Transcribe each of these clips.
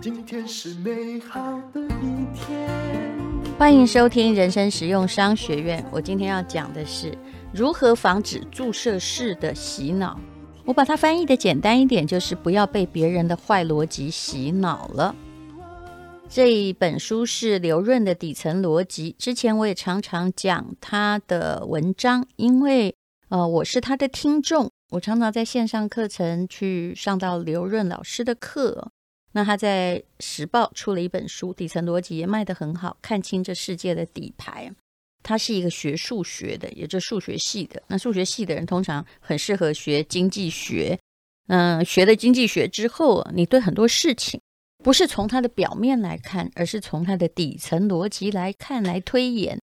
今天是美好的一天。欢迎收听人生实用商学院。我今天要讲的是如何防止注射式的洗脑。我把它翻译的简单一点，就是不要被别人的坏逻辑洗脑了。这一本书是刘润的底层逻辑。之前我也常常讲他的文章，因为呃我是他的听众，我常常在线上课程去上到刘润老师的课。那他在时报出了一本书，底层逻辑也卖得很好，看清这世界的底牌。他是一个学数学的，也就数学系的。那数学系的人通常很适合学经济学。嗯，学了经济学之后，你对很多事情不是从它的表面来看，而是从它的底层逻辑来看来推演，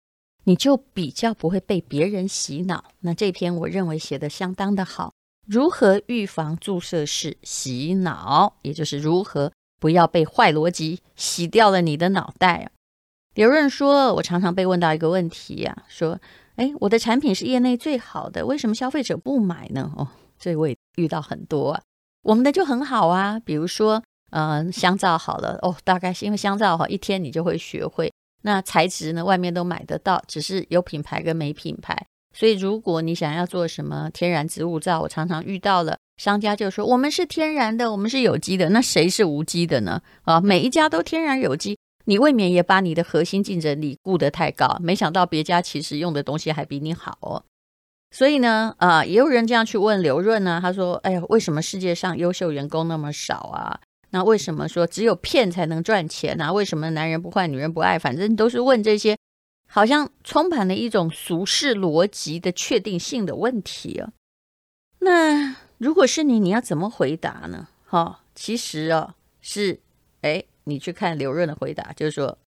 你就比较不会被别人洗脑。那这篇我认为写得相当的好，如何预防注射式洗脑，也就是如何不要被坏逻辑洗掉了你的脑袋啊。刘润说：“我常常被问到一个问题呀、啊，说，哎，我的产品是业内最好的，为什么消费者不买呢？哦，这我也遇到很多啊。我们的就很好啊，比如说，嗯、香皂好了，哦，大概是因为香皂好，一天你就会学会。那材质呢，外面都买得到，只是有品牌跟没品牌。所以如果你想要做什么天然植物皂，我常常遇到了商家就说，我们是天然的，我们是有机的，那谁是无机的呢？啊，每一家都天然有机。”你未免也把你的核心竞争力顾得太高，没想到别家其实用的东西还比你好哦。所以呢，啊、也有人这样去问刘润呢，他说：“哎呀，为什么世界上优秀员工那么少啊？那为什么说只有骗才能赚钱啊？为什么男人不坏，女人不爱？反正都是问这些，好像充满了一种俗世逻辑的确定性的问题啊。那如果是你，你要怎么回答呢？哈、其实啊，是哎。”你去看刘润的回答，就是说，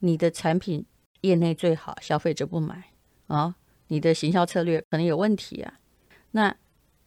你的产品业内最好，消费者不买啊、你的行销策略可能有问题啊。那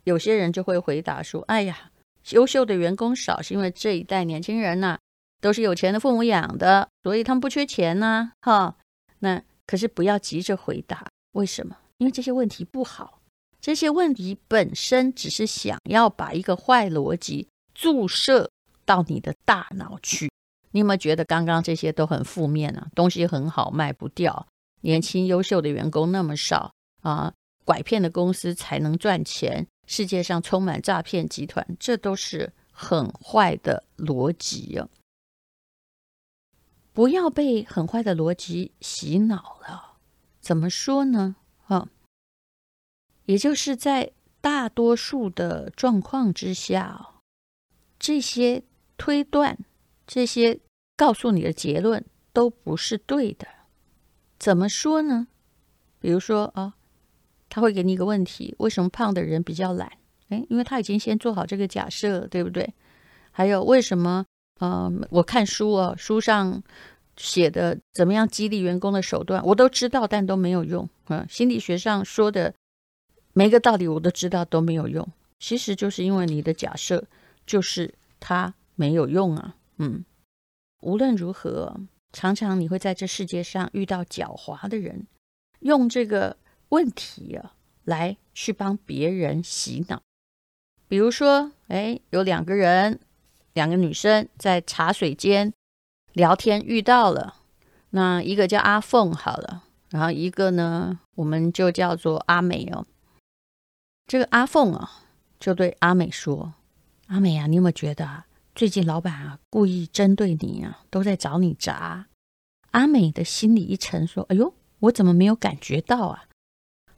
有些人就会回答说：“哎呀，优秀的员工少，是因为这一代年轻人呐、都是有钱的父母养的，所以他们不缺钱呐。”哈，那可是不要急着回答，为什么？因为这些问题不好，这些问题本身只是想要把一个坏逻辑注射。到你的大脑去，你有没有觉得刚刚这些都很负面啊？东西很好卖不掉，年轻优秀的员工那么少啊，拐骗的公司才能赚钱，世界上充满诈骗集团，这都是很坏的逻辑啊！不要被很坏的逻辑洗脑了。怎么说呢？啊，也就是在大多数的状况之下，这些。推断这些告诉你的结论都不是对的，怎么说呢？比如说啊，他会给你一个问题：为什么胖的人比较懒？诶，因为他已经先做好这个假设了，对不对？还有为什么？呃，我看书啊，书上写的怎么样激励员工的手段，我都知道，但都没有用。嗯，心理学上说的每个道理我都知道，都没有用。其实就是因为你的假设就是他。没有用啊，嗯，无论如何，常常你会在这世界上遇到狡猾的人，用这个问题啊来去帮别人洗脑。比如说，哎，有两个人，两个女生在茶水间聊天遇到了，那一个叫阿凤好了，然后一个呢，我们就叫做阿美哦。这个阿凤啊，就对阿美说：“阿美啊，你有没有觉得啊？”最近老板啊，故意针对你啊，都在找你轧。阿美的心里一沉，说：“哎呦，我怎么没有感觉到啊？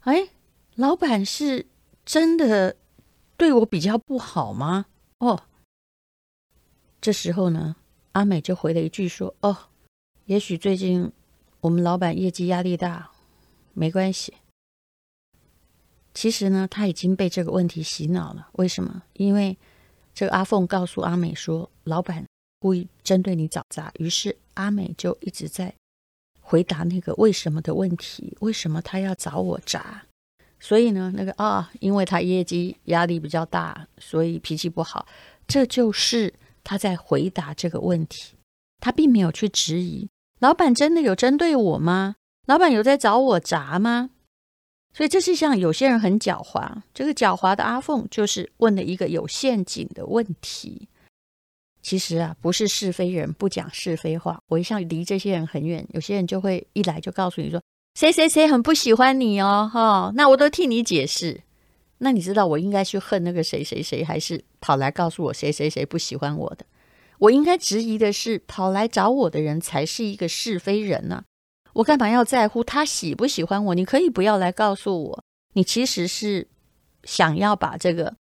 哎，老板是真的对我比较不好吗？”哦，这时候呢，阿美就回了一句说：“哦，也许最近我们老板业绩压力大，没关系。”其实呢，他已经被这个问题洗脑了。为什么？因为。这个阿凤告诉阿美说：“老板故意针对你找茬。”于是阿美就一直在回答那个为什么的问题：为什么他要找我茬？所以呢，那个啊，因为他业绩压力比较大，所以脾气不好。这就是他在回答这个问题。他并没有去质疑老板真的有针对我吗？老板有在找我茬吗？所以这是像有些人很狡猾，这个狡猾的阿凤就是问了一个有陷阱的问题。其实啊，不是是非人不讲是非话。我一向离这些人很远，有些人就会一来就告诉你说，谁谁谁很不喜欢你哦，哈、那我都替你解释。那你知道我应该去恨那个谁谁谁，还是跑来告诉我谁谁谁不喜欢我的？我应该质疑的是，跑来找我的人才是一个是非人呢、我干嘛要在乎他喜不喜欢我？你可以不要来告诉我，你其实是想要把这个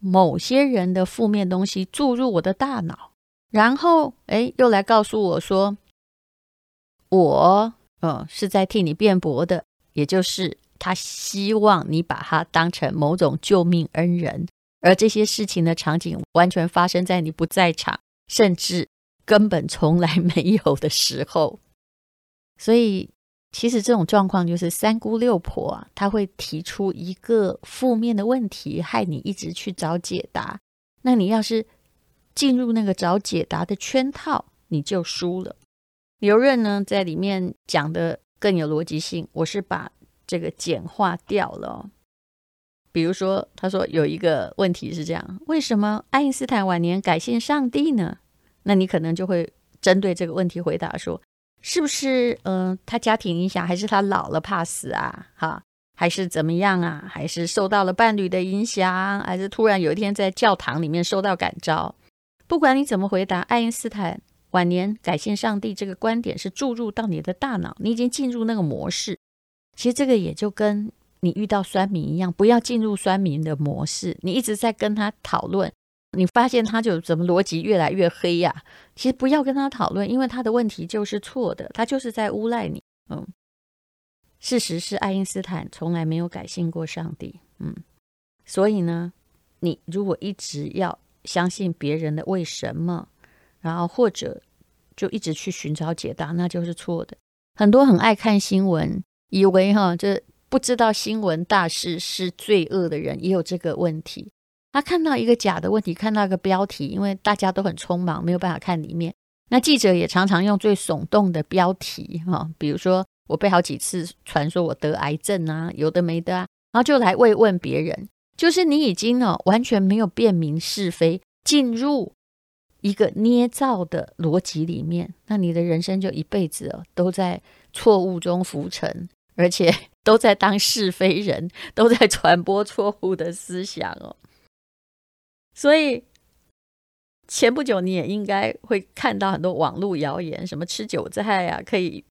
某些人的负面东西注入我的大脑，然后哎，又来告诉我说，我嗯是在替你辩驳的，也就是他希望你把他当成某种救命恩人，而这些事情的场景完全发生在你不在场，甚至根本从来没有的时候。所以，其实这种状况就是三姑六婆啊，他会提出一个负面的问题，害你一直去找解答。那你要是进入那个找解答的圈套，你就输了。刘润呢，在里面讲的更有逻辑性，我是把这个简化掉了。比如说，他说有一个问题是这样：为什么爱因斯坦晚年改信上帝呢？那你可能就会针对这个问题回答说。是不是嗯、他家庭影响，还是他老了怕死啊？哈，还是怎么样啊？还是受到了伴侣的影响，还是突然有一天在教堂里面受到感召？不管你怎么回答，爱因斯坦晚年改信上帝这个观点是注入到你的大脑，你已经进入那个模式。其实这个也就跟你遇到酸民一样，不要进入酸民的模式，你一直在跟他讨论。你发现他就怎么逻辑越来越黑呀、其实不要跟他讨论，因为他的问题就是错的，他就是在诬赖你。嗯，事实是爱因斯坦从来没有改信过上帝。嗯，所以呢，你如果一直要相信别人的为什么，然后或者就一直去寻找解答，那就是错的。很多很爱看新闻，以为哈这不知道新闻大事是罪恶的人，也有这个问题。他看到一个假的问题，看到一个标题，因为大家都很匆忙，没有办法看里面。那记者也常常用最耸动的标题，哈，比如说我被好几次传说我得癌症啊，有的没的啊，然后就来慰问别人。就是你已经呢完全没有辨明是非，进入一个捏造的逻辑里面，那你的人生就一辈子哦都在错误中浮沉，而且 都在当是非人，都在传播错误的思想哦。所以前不久你也应该会看到很多网络谣言，什么吃韭菜啊可以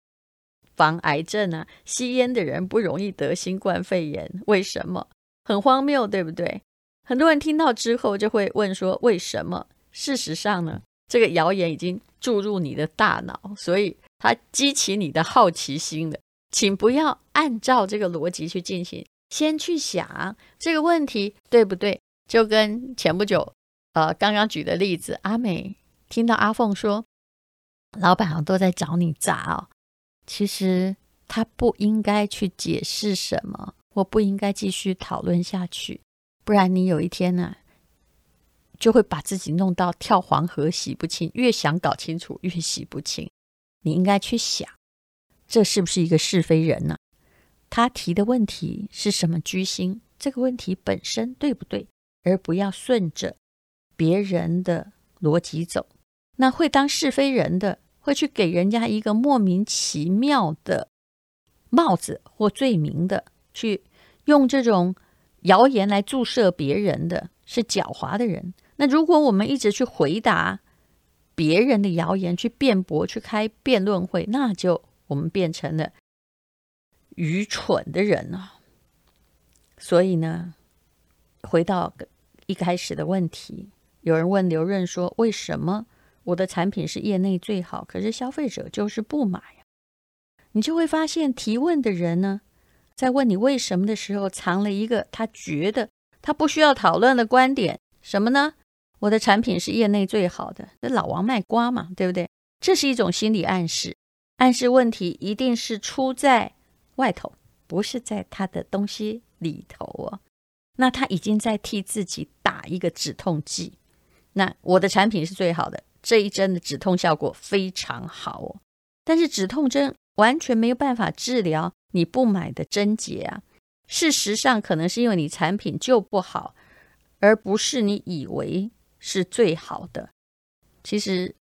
防癌症啊，吸烟的人不容易得新冠肺炎，为什么？很荒谬，对不对？很多人听到之后就会问说为什么？事实上呢，这个谣言已经注入你的大脑，所以它激起你的好奇心了。请不要按照这个逻辑去进行，先去想这个问题对不对？就跟前不久，呃，刚刚举的例子，阿美听到阿凤说，老板好像都在找你砸哦。其实他不应该去解释什么，我不应该继续讨论下去，不然你有一天呢、就会把自己弄到跳黄河洗不清。越想搞清楚，越洗不清。你应该去想，这是不是一个是非人呢、他提的问题是什么居心？这个问题本身对不对？而不要顺着别人的逻辑走，那会当是非人的，会去给人家一个莫名其妙的帽子或罪名的，去用这种谣言来注射别人的，是狡猾的人。那如果我们一直去回答别人的谣言，去辩驳，去开辩论会，那就我们变成了愚蠢的人了。所以呢，回到一开始的问题，有人问刘润说：“为什么我的产品是业内最好，可是消费者就是不买？”你就会发现，提问的人呢，在问你为什么的时候，藏了一个他觉得他不需要讨论的观点，什么呢？我的产品是业内最好的，那老王卖瓜嘛，对不对？这是一种心理暗示，暗示问题一定是出在外头，不是在他的东西里头哦。那他已经在替自己打一个止痛剂。那我的产品是最好的，这一针的止痛效果非常好哦。但是止痛针完全没有办法治疗你不买的症结啊。事实上可能是因为你产品就不好，而不是你以为是最好的。其实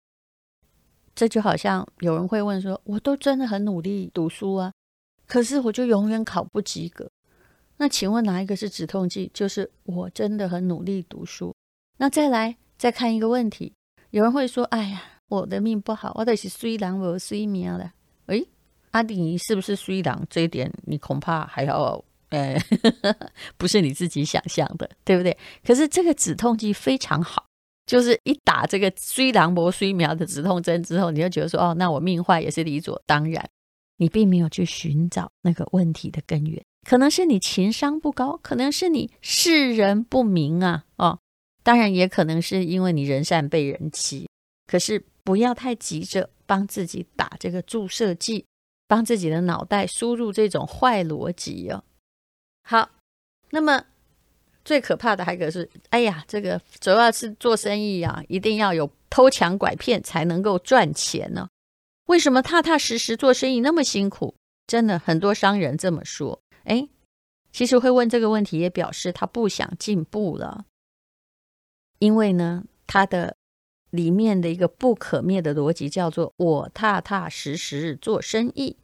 这就好像有人会问说：“我都真的很努力读书啊，可是我就永远考不及格。”那请问哪一个是止痛剂？就是我真的很努力读书。那再来再看一个问题，有人会说：“哎呀，我的命不好，我的是衰人无衰命了。”诶，阿迪是不是衰人？这一点你恐怕还要。呃，不是你自己想象的，对不对？可是这个止痛剂非常好，就是一打这个虽然磨虽苗的止痛针之后，你就觉得说，哦，那我命坏也是理所当然。你并没有去寻找那个问题的根源，可能是你情商不高，可能是你识人不明啊，哦，当然也可能是因为你人善被人欺。可是不要太急着帮自己打这个注射剂，帮自己的脑袋输入这种坏逻辑哦。好，那么最可怕的还可是，哎呀，这个主要是做生意啊，一定要有偷抢拐骗才能够赚钱呢。为什么踏踏实实做生意那么辛苦？真的很多商人这么说。哎，其实会问这个问题，也表示他不想进步了，因为呢，他的里面的一个不可灭的逻辑叫做“我踏踏实实做生意”，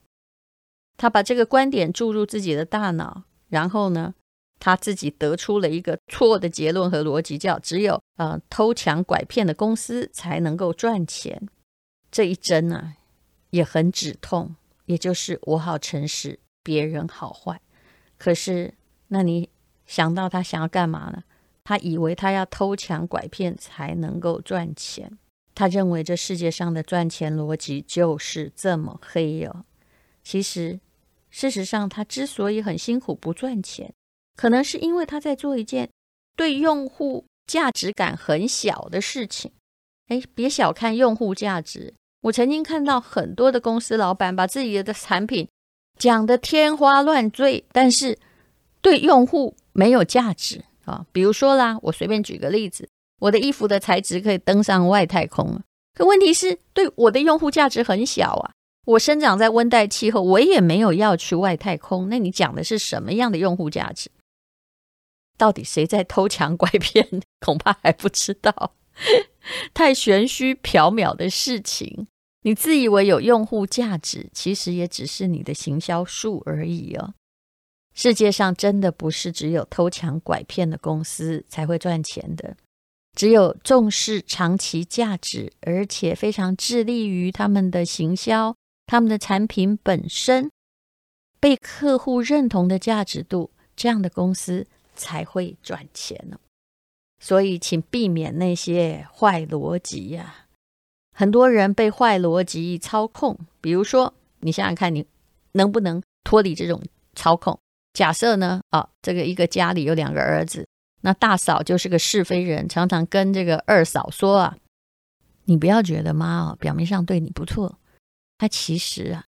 他把这个观点注入自己的大脑。然后呢，他自己得出了一个错的结论和逻辑，叫只有呃偷抢拐骗的公司才能够赚钱。这一针呢、啊，也很止痛，也就是我好诚实，别人好坏。可是，那你想到他想要干嘛呢？他以为他要偷抢拐骗才能够赚钱，他认为这世界上的赚钱逻辑就是这么黑哦。其实。事实上，他之所以很辛苦不赚钱，可能是因为他在做一件对用户价值感很小的事情。哎，别小看用户价值。我曾经看到很多的公司老板把自己的产品讲得天花乱坠，但是对用户没有价值啊。比如说啦，我随便举个例子，我的衣服的材质可以登上外太空，可问题是对我的用户价值很小啊。我生长在温带气候，我也没有要去外太空。那你讲的是什么样的用户价值？到底谁在偷抢拐骗？恐怕还不知道，太玄虚缥缈的事情。你自以为有用户价值，其实也只是你的行销术而已哦。世界上真的不是只有偷抢拐骗的公司才会赚钱的。只有重视长期价值，而且非常致力于他们的行销。他们的产品本身被客户认同的价值度，这样的公司才会赚钱呢。所以，请避免那些坏逻辑呀。很多人被坏逻辑操控，比如说，你想想看，你能不能脱离这种操控？假设呢，啊，这个一个家里有两个儿子，那大嫂就是个是非人，常常跟这个二嫂说啊，你不要觉得妈哦，表面上对你不错。他其实啊，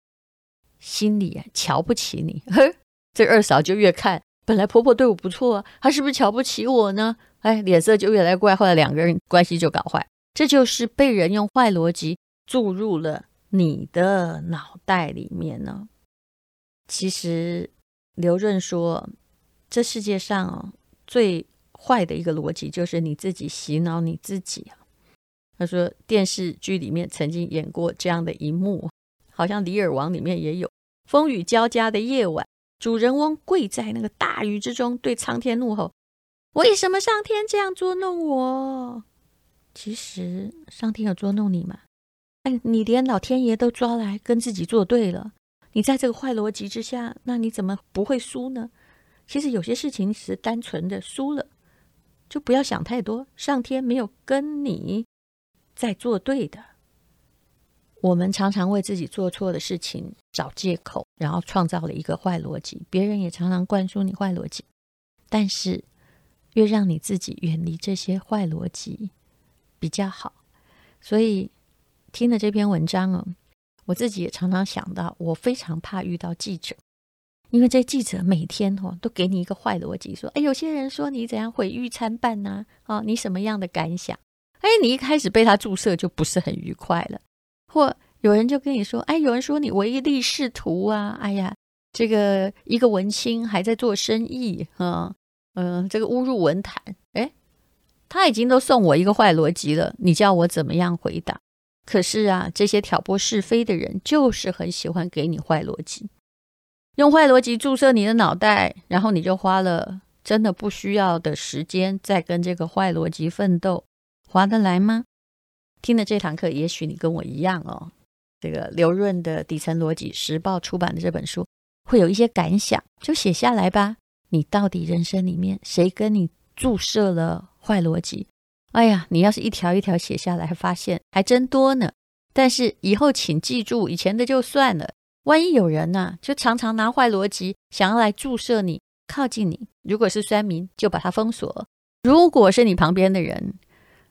心里啊瞧不起你。呵，这二嫂就越看，本来婆婆对我不错啊，她是不是瞧不起我呢？哎，脸色就越来越怪，后来两个人关系就搞坏。这就是被人用坏逻辑注入了你的脑袋里面呢。其实刘润说，这世界上哦最坏的一个逻辑就是你自己洗脑你自己啊。他说电视剧里面曾经演过这样的一幕。好像《李尔王》里面也有风雨交加的夜晚，主人翁跪在那个大雨之中，对苍天怒吼：“为什么上天这样捉弄我？”其实上天有捉弄你吗？哎，你连老天爷都抓来跟自己作对了，你在这个坏逻辑之下，那你怎么不会输呢？其实有些事情是单纯的输了，就不要想太多，上天没有跟你在作对的。我们常常为自己做错的事情找借口，然后创造了一个坏逻辑。别人也常常灌输你坏逻辑，但是越让你自己远离这些坏逻辑比较好。所以听了这篇文章哦，我自己也常常想到，我非常怕遇到记者，因为这记者每天哦都给你一个坏逻辑，说：“哎，有些人说你怎样毁誉参半呐？啊，你什么样的感想？”哎，你一开始被他注射就不是很愉快了。或有人就跟你说：“哎，有人说你唯利是图啊！哎呀，这个一个文青还在做生意，嗯嗯，这个误入文坛，哎，他已经都送我一个坏逻辑了，你叫我怎么样回答？可是啊，这些挑拨是非的人就是很喜欢给你坏逻辑，用坏逻辑注射你的脑袋，然后你就花了真的不需要的时间在跟这个坏逻辑奋斗，划得来吗？听了这堂课，也许你跟我一样哦。这个刘润的底层逻辑，时报出版的这本书，会有一些感想，就写下来吧。你到底人生里面谁跟你注射了坏逻辑？哎呀，你要是一条一条写下来，发现还真多呢。但是以后请记住，以前的就算了。万一有人呢，就常常拿坏逻辑想要来注射你，靠近你，如果是酸民，就把他封锁；如果是你旁边的人，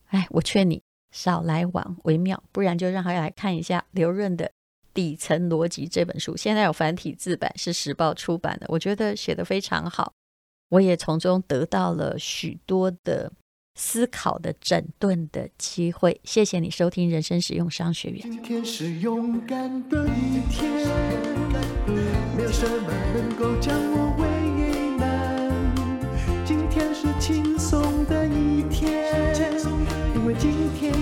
哎，我劝你。少来往为妙，不然就让他来看一下刘润的《底层逻辑》这本书。现在有繁体字版，是时报出版的，我觉得写得非常好。我也从中得到了许多的思考的整顿的机会。谢谢你收听人生实用商学院。今天是勇敢的一天，没有什么能够将我为难。今天是轻松的一天，因为今天。